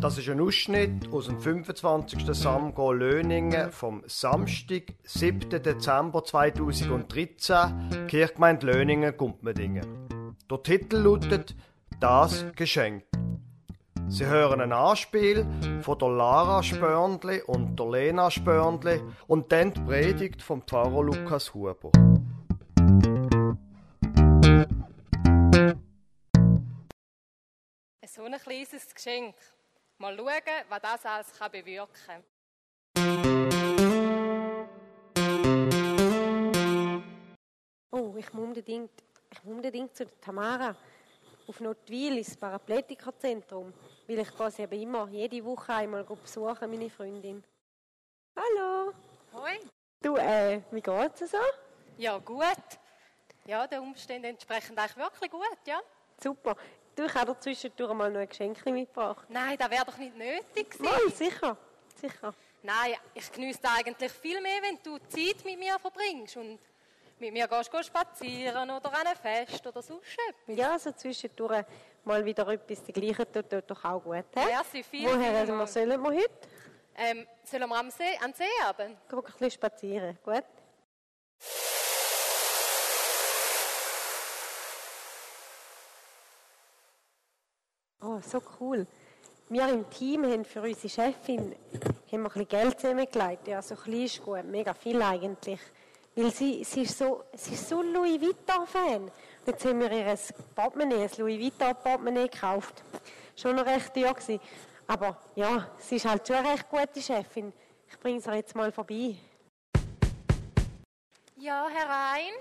Das ist ein Ausschnitt aus dem 25. Samgo Löningen vom Samstag, 7. Dezember 2013, Kirchgemeinde Löningen, Gumpmedingen. Der Titel lautet Das Geschenk. Sie hören ein Anspiel von der Lara Spörndli und der Lena Spörndli und dann die Predigt vom Pfarrer Lukas Huber. So ein kleines Geschenk. Mal schauen, was das alles kann bewirken kann. Oh, ich muss unbedingt, ich muss unbedingt zu Tamara auf Notwil ins Parapletikazentrum, weil ich sie eben immer jede Woche einmal besuchen, meine Freundin. Hallo. Hoi. Du, äh, wie geht's so? Ja, gut. Ja, den Umständen entsprechend eigentlich wirklich gut, ja. Super. Du, ich habe dir zwischendurch mal noch ein Geschenk mitgebracht. Nein, das wäre doch nicht nötig gewesen. Mal, sicher, sicher. Nein, ich genieße eigentlich viel mehr, wenn du Zeit mit mir verbringst und mit mir gehst, gehst spazieren oder an ein Fest oder sonst etwas. Ja, so zwischendurch mal wieder etwas dergleichen tut, tut doch auch gut. He? Merci, viel, Woher wir sollen wir heute? Ähm, sollen wir am See, an den See haben? Geh ein bisschen spazieren, gut? So cool. Wir im Team haben für unsere Chefin haben wir ein bisschen Geld zusammengelegt. Ja, so ein bisschen ist gut, mega viel eigentlich. Weil sie, sie, ist so, sie ist so Louis Vuitton-Fan. Jetzt haben wir ihr ein Portemonnaie, ein Louis Vuitton-Portemonnaie gekauft. Schon noch recht teuer gewesen. Aber ja, sie ist halt schon eine recht gute Chefin. Ich bringe sie jetzt mal vorbei. Ja, herein.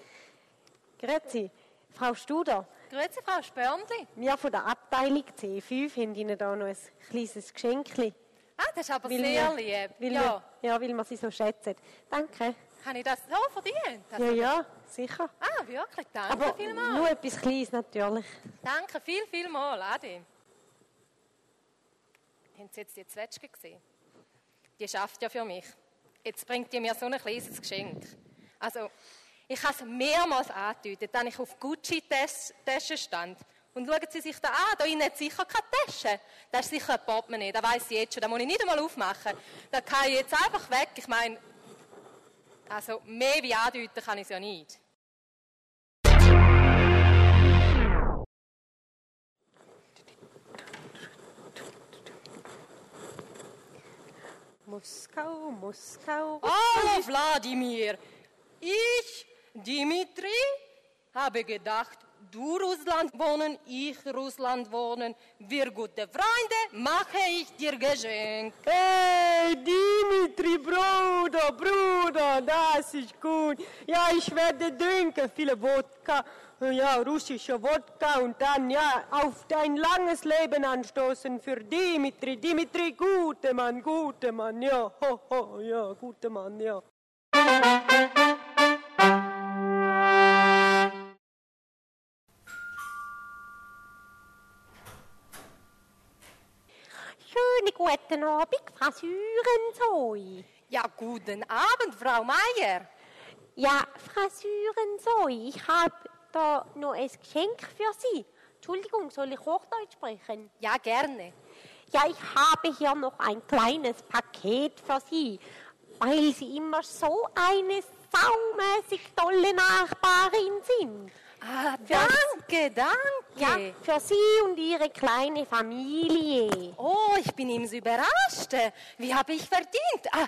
Grüezi, Frau Studer. Grüezi, Frau Spörndli. Wir von der Abteilung C5 haben Ihnen da noch ein kleines Geschenk. Ah, das ist aber Weil sehr wir- lieb. Weil Ja, wir, ja, weil wir sie so schätzen. Danke. habe ich das so verdient? Das Ja, ja, sicher. Ah, wirklich, danke Aber vielmals. nur etwas Kleines natürlich. Danke viel, viel mal, Adi. Haben Sie jetzt die Zwetschge gesehen? Die schafft ja für mich. Jetzt bringt die mir so ein kleines Geschenk. Also, ich habe es mehrmals angedeutet, als ich auf Gucci-Taschen stand. Und schauen Sie sich da an, da innen hat sicher keine Tasche. Das ist sicher ein Portemonnaie, das weiß ich jetzt schon. Das muss ich nicht einmal aufmachen. Das kann ich jetzt einfach weg. Ich meine, also mehr wie andeuten kann ich es ja nicht. Moskau, Moskau. Oh, Wladimir, ich, Dimitri, habe gedacht, du Russland wohnen, ich Russland wohnen, wir gute Freunde, mache ich dir Geschenk. Hey, Dimitri, Bruder, Bruder, das ist gut. Ja, ich werde trinken, viele Wodka, ja, russische Wodka und dann, ja, auf dein langes Leben anstoßen für Dimitri. Dimitri, gute Mann, gute Mann, ja, ho, ho, ja, gute Mann, ja. Guten Abend, Frau Syrenzoy. Ja, guten Abend, Frau Meier. Ja, Frau Syrenzoy, ich habe da noch ein Geschenk für Sie. Entschuldigung, soll ich Hochdeutsch sprechen? Ja, gerne. Ja, ich habe hier noch ein kleines Paket für Sie, weil Sie immer so eine saumäßig tolle Nachbarin sind. Ah, danke, danke. Ja, für Sie und Ihre kleine Familie. Oh, ich bin ihm so überrascht. Wie habe ich verdient? Ah,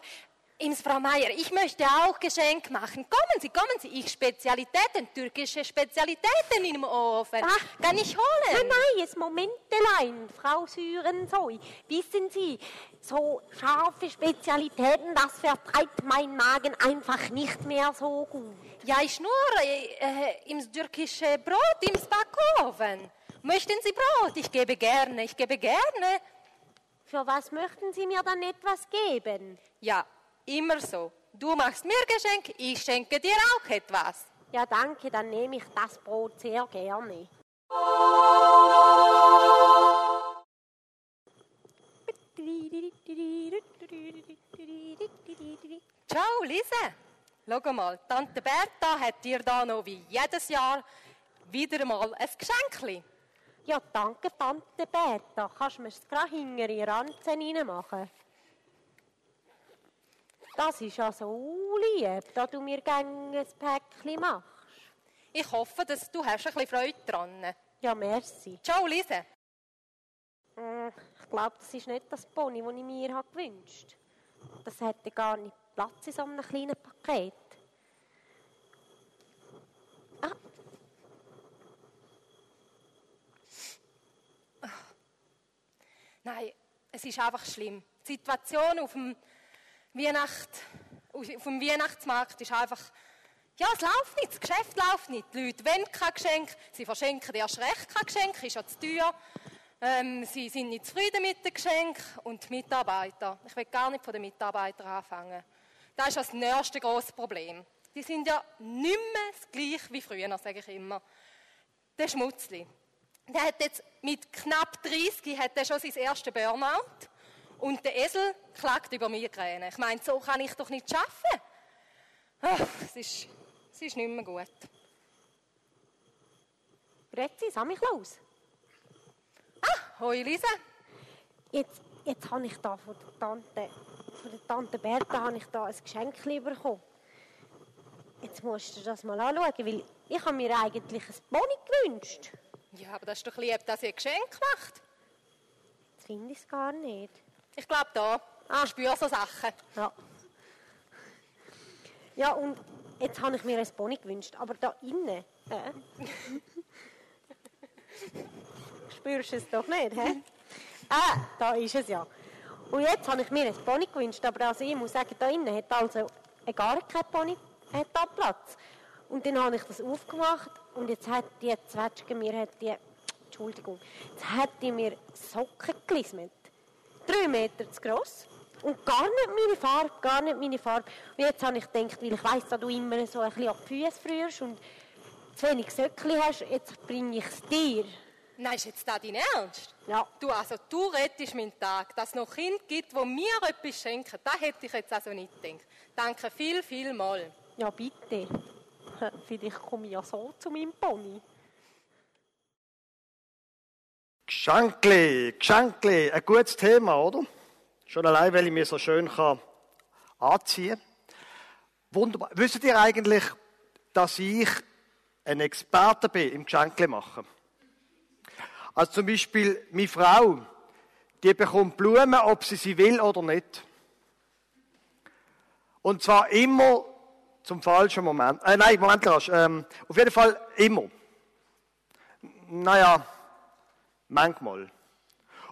Ims Frau Meier, ich möchte auch Geschenk machen. Kommen Sie, kommen Sie. Ich Spezialitäten, türkische Spezialitäten im Ofen. Ach. Kann ich Nein, holen? nein, jetzt Momentelein, Frau Syrensoy. Wissen Sie, so scharfe Spezialitäten, das vertreibt mein Magen einfach nicht mehr so gut. Ja, ich nur äh, äh, im türkische Brot im Backofen. Möchten Sie Brot? Ich gebe gerne, ich gebe gerne. Für was möchten Sie mir dann etwas geben? Ja, immer so. Du machst mir Geschenk, ich schenke dir auch etwas. Ja, danke, dann nehme ich das Brot sehr gerne. Ciao, Lise. Schau mal, Tante Bertha hat dir da noch wie jedes Jahr wieder mal ein Geschenkli. Ja, danke, Tante Berta. Kannst du mir es gerade hinter die Ranzen reinmachen? Das ist ja so lieb, dass du mir gerne ein Päckchen machst. Ich hoffe, dass du hast ein bisschen Freude dran. Ja, merci. Ciao, Lise. Hm, Ich glaube, das ist nicht das Pony, das ich mir habe gewünscht habe. Das hätte gar nicht Platz in so einem kleinen Paket. Ah, Nein, es ist einfach schlimm. Die Situation auf dem, Weihnacht, auf dem Weihnachtsmarkt ist einfach, ja, es läuft nicht, das Geschäft läuft nicht. Die Leute wollen kein Geschenk, sie verschenken erst recht kein Geschenk, ist ja zu teuer. Ähm, sie sind nicht zufrieden mit dem Geschenk und die Mitarbeiter. Ich will gar nicht von den Mitarbeitern anfangen. Das ist das nächste große Problem. Die sind ja nicht mehr das gleich wie früher, sage ich immer. Der Schmutzli. Der hat jetzt mit knapp 30 hat er schon sein erstes Burnout und der Esel klagt über Migräne. Ich meine, so kann ich doch nicht arbeiten. Ach, es ist, es ist nicht mehr gut. Grüezi, Samichlaus. Ah, hoi Lisa. Jetzt, jetzt habe ich da von der Tante, von der Tante Berta habe ich da ein Geschenk bekommen. Jetzt musst du das mal anschauen, weil ich habe mir eigentlich ein Pony gewünscht. Ja, aber das ist doch lieb, dass ihr ein Geschenk macht. Jetzt finde ich es gar nicht. Ich glaube da. Ah, ich spüre so Sachen. Ja. Ja, und jetzt habe ich mir ein Pony gewünscht, aber da innen. Äh. Spürst du es doch nicht, hä? Ah, da ist es ja. Und jetzt habe ich mir ein Pony gewünscht, aber also ich muss sagen, da innen hat also gar kein Pony hat da Platz. Und dann habe ich das aufgemacht und jetzt hat die Zwetschge mir hat die, Entschuldigung, jetzt hat die mir Socken gelismet. Drei Meter zu gross. Und gar nicht meine Farbe, gar nicht meine Farbe. Und jetzt habe ich gedacht, weil ich weiss, dass du immer so ein bisschen auf die Füße frierst und zu wenig Söckli hast, jetzt bringe ich es dir. Nein, ist jetzt das dein Ernst? Ja. Du, also, du rettest meinen Tag. Dass es noch Kinder gibt, die mir etwas schenken, das hätte ich jetzt also nicht gedacht. Danke viel, viel mal. Ja, bitte. Vielleicht komme ich ja so zu meinem Pony. Geschenkli, Geschenkli, ein gutes Thema, oder? Schon allein, weil ich mir so schön kann anziehen kann. Wunderbar. Wisst ihr eigentlich, dass ich ein Experte bin im Geschenkli machen? Also zum Beispiel meine Frau, die bekommt Blumen, ob sie sie will oder nicht. Und zwar immer zum falschen Moment. Äh, nein, Moment. Ähm, auf jeden Fall immer. Naja, manchmal.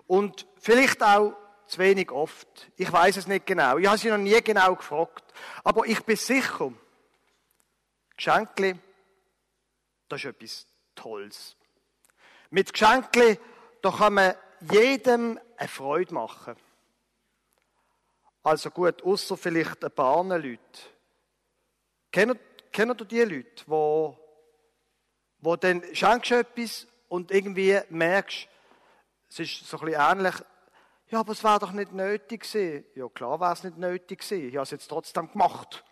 Und vielleicht auch zu wenig oft. Ich weiß es nicht genau. Ich habe sie noch nie genau gefragt. Aber ich bin sicher, Geschenkli, das ist etwas Tolles. Mit Geschenkli, da kann man jedem eine Freude machen. Also gut, außer vielleicht ein paar Leute. Kennt, kennt ihr die Leute, wo, wo dann schenkst du etwas und irgendwie merkst, es ist so ein bisschen ähnlich, ja, aber es wäre doch nicht nötig gewesen. Ja, klar wäre es nicht nötig gewesen. Ich habe es jetzt trotzdem gemacht.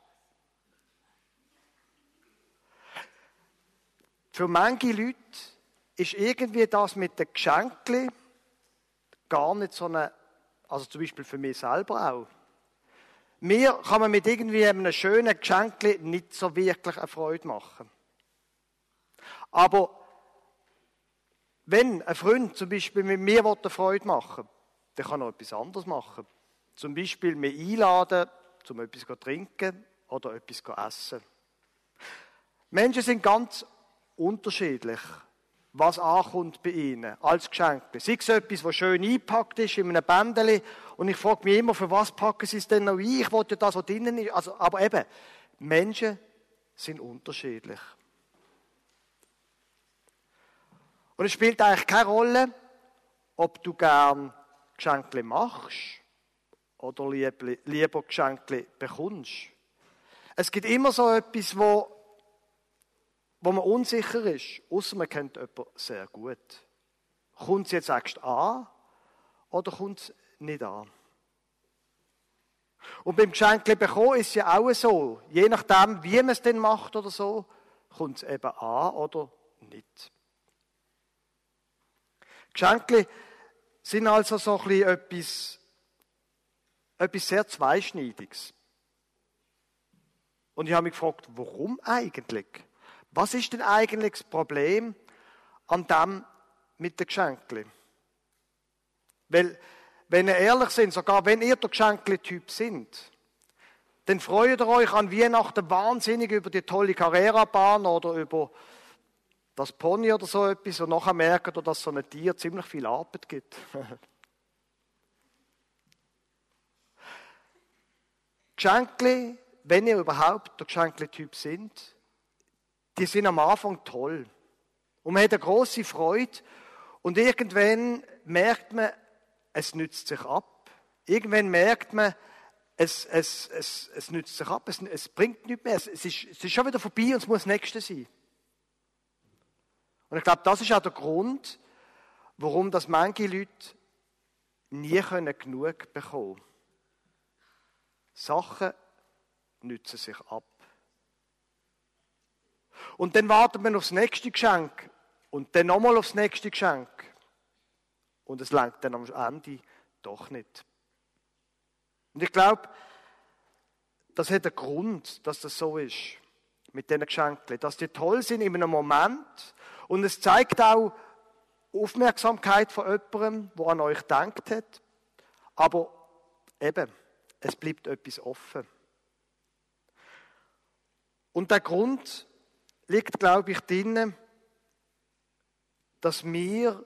Für manche Leute ist irgendwie das mit den Geschenken gar nicht so eine, also zum Beispiel für mich selber auch. Mir kann man mit irgendwie einem schönen Geschenk nicht so wirklich eine Freude machen. Aber wenn ein Freund zum Beispiel mit mir eine Freude machen will, dann kann er etwas anderes machen. Zum Beispiel mich einladen, um etwas zu trinken oder etwas zu essen. Menschen sind ganz unterschiedlich, was ankommt bei ihnen als Geschenk. Sei es etwas, was schön eingepackt ist in einem Bändeli und ich frage mich immer, für was packen sie es denn noch ein? Ich wollte ja das, was drinnen ist. Also, aber eben, Menschen sind unterschiedlich. Und es spielt eigentlich keine Rolle, ob du gern Geschenke machst oder lieber Geschenke bekommst. Es gibt immer so etwas, wo, wo man unsicher ist, außer man kennt jemanden sehr gut. Kommt es jetzt erst an oder kommt es nicht an? Und beim Geschenke bekommen ist es ja auch so. Je nachdem, wie man es denn macht oder so, kommt es eben an oder nicht. Geschenke sind also so ein etwas, etwas sehr Zweischneidiges. Und ich habe mich gefragt, warum eigentlich? Was ist denn eigentlich das Problem an dem mit den Geschenken? Weil, wenn ihr ehrlich sind, sogar wenn ihr der Geschenkle-Typ sind, dann freut ihr euch an Weihnachten wahnsinnig über die tolle Carrera-Bahn oder über das Pony oder so etwas und nachher merkt ihr, dass so ein Tier ziemlich viel Arbeit gibt. Geschenkle, wenn ihr überhaupt der Geschenkle-Typ sind, die sind am Anfang toll. Und man hat eine große Freude. Und irgendwann merkt man, es nützt sich ab. Irgendwann merkt man, es, es, es, es nützt sich ab, es, es bringt nichts mehr. Es, es, ist, es ist schon wieder vorbei und es muss das Nächste sein. Und ich glaube, das ist auch der Grund, warum das manche Leute nie können genug bekommen können. Sachen nützen sich ab. Und dann wartet man aufs nächste Geschenk und dann nochmal aufs nächste Geschenk. Und es langt dann am Ende doch nicht. Und ich glaube, das hat einen Grund, dass das so ist mit diesen Geschenken. Dass die toll sind in einem Moment und es zeigt auch Aufmerksamkeit von jemandem, der an euch denkt hat. Aber eben, es bleibt etwas offen. Und der Grund liegt, glaube ich, darin, dass wir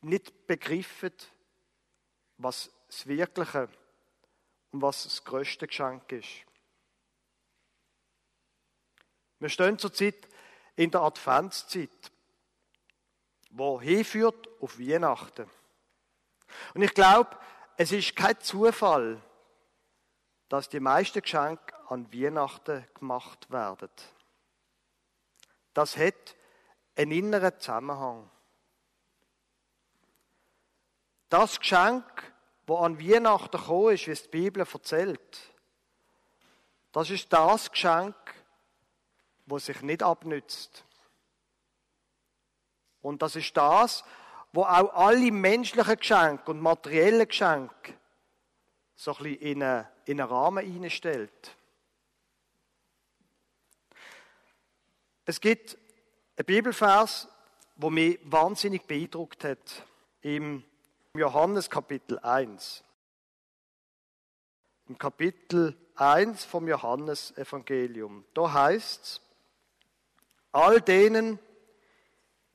nicht begriffen, was das Wirkliche und was das größte Geschenk ist. Wir stehen zurzeit in der Adventszeit, wo hinführt auf Weihnachten. Und ich glaube, es ist kein Zufall, dass die meisten Geschenke an Weihnachten gemacht werden. Das hat einen inneren Zusammenhang. Das Geschenk, wo an Weihnachten gekommen ist, wie es die Bibel erzählt, das ist das Geschenk, wo sich nicht abnützt. Und das ist das, wo auch alle menschlichen Geschenke und materiellen Geschenke so ein bisschen in einen, in einen Rahmen hineinstellt. Es gibt einen Bibelvers, wo mich wahnsinnig beeindruckt hat, im Johannes Kapitel 1. Im Kapitel 1 vom Johannesevangelium. Da heißt es, all denen,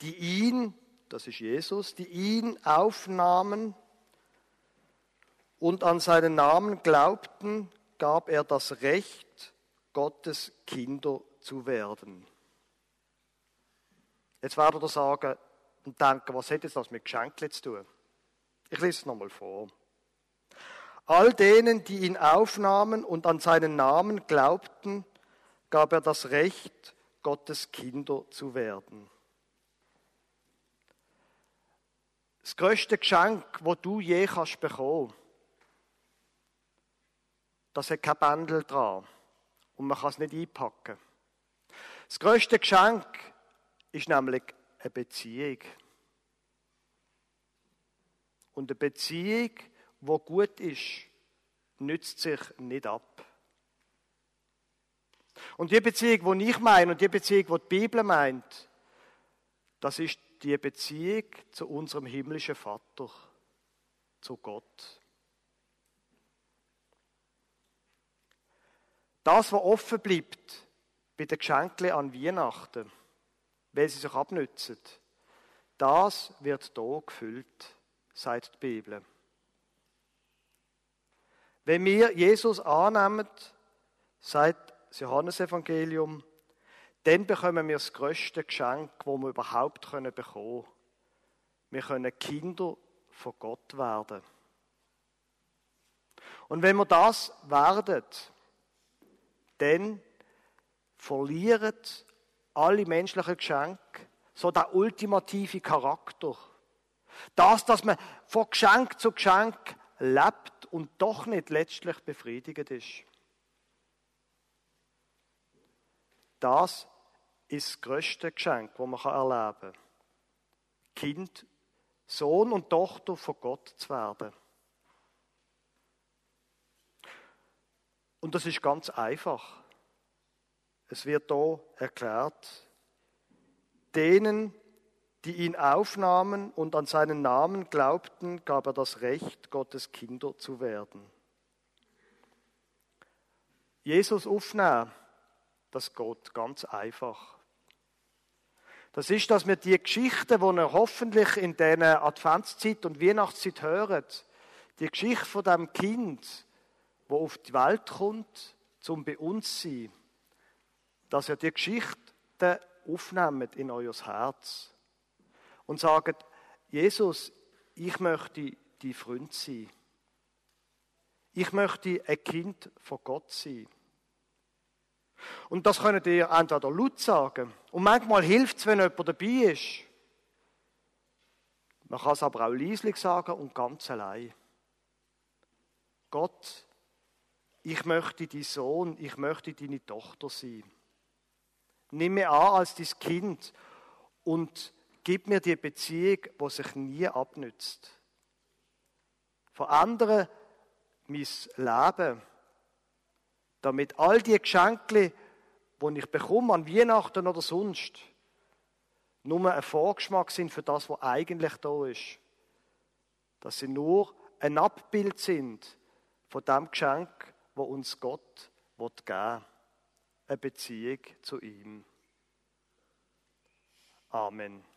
die ihn, das ist Jesus, die ihn aufnahmen und an seinen Namen glaubten, gab er das Recht, Gottes Kinder zu werden. Jetzt werdet ihr sagen und denken, was jetzt das mit Geschenken zu tun? Ich lese es nochmal vor. All denen, die ihn aufnahmen und an seinen Namen glaubten, gab er das Recht, Gottes Kinder zu werden. Das größte Geschenk, wo du je kannst bekommen, das hat kein Bändel dran und man kann es nicht einpacken. Das größte Geschenk ist nämlich eine Beziehung. Und eine Beziehung, wo gut ist, nützt sich nicht ab. Und die Beziehung, die ich meine und die Beziehung, die die Bibel meint, das ist die Beziehung zu unserem himmlischen Vater, zu Gott. Das, was offen bleibt bei den Geschenken an Weihnachten, weil sie sich abnützen. Das wird da gefüllt, sagt die Bibel. Wenn wir Jesus annehmen, sagt das Johannesevangelium, dann bekommen wir das größte Geschenk, das wir überhaupt bekommen können. Wir können Kinder von Gott werden. Und wenn wir das werden, dann verlieren alle menschlichen Geschenke so der ultimative Charakter. Das, dass man von Geschenk zu Geschenk lebt und doch nicht letztlich befriedigt ist. Das ist das größte Geschenk, das man erleben kann. Kind, Sohn und Tochter von Gott zu werden. Und das ist ganz einfach. Es wird da erklärt, denen, die ihn aufnahmen und an seinen Namen glaubten, gab er das Recht, Gottes Kinder zu werden. Jesus aufnehmen, das geht ganz einfach. Das ist, dass wir die Geschichte, die wir hoffentlich in dieser Adventszeit und Weihnachtszeit hören, die Geschichte von dem Kind, wo auf die Welt kommt, zum bei uns zu sein, dass ihr die Geschichte aufnehmt in euer Herz und sagt, Jesus, ich möchte die Freund sein. Ich möchte ein Kind von Gott sein. Und das könnt ihr entweder laut sagen. Und manchmal hilft es, wenn jemand dabei ist. Man kann es aber auch leislich sagen und ganz allein. Gott, ich möchte dein Sohn, ich möchte deine Tochter sein. Nimm mich an als dein Kind und gib mir die Beziehung, die sich nie abnützt. Verändere mein Leben, damit all die Geschenke, die ich bekomme an Weihnachten oder sonst, nur ein Vorgeschmack sind für das, was eigentlich da ist. Dass sie nur ein Abbild sind von dem Geschenk, wo uns Gott geben will. Eine Beziehung zu ihm. Amen.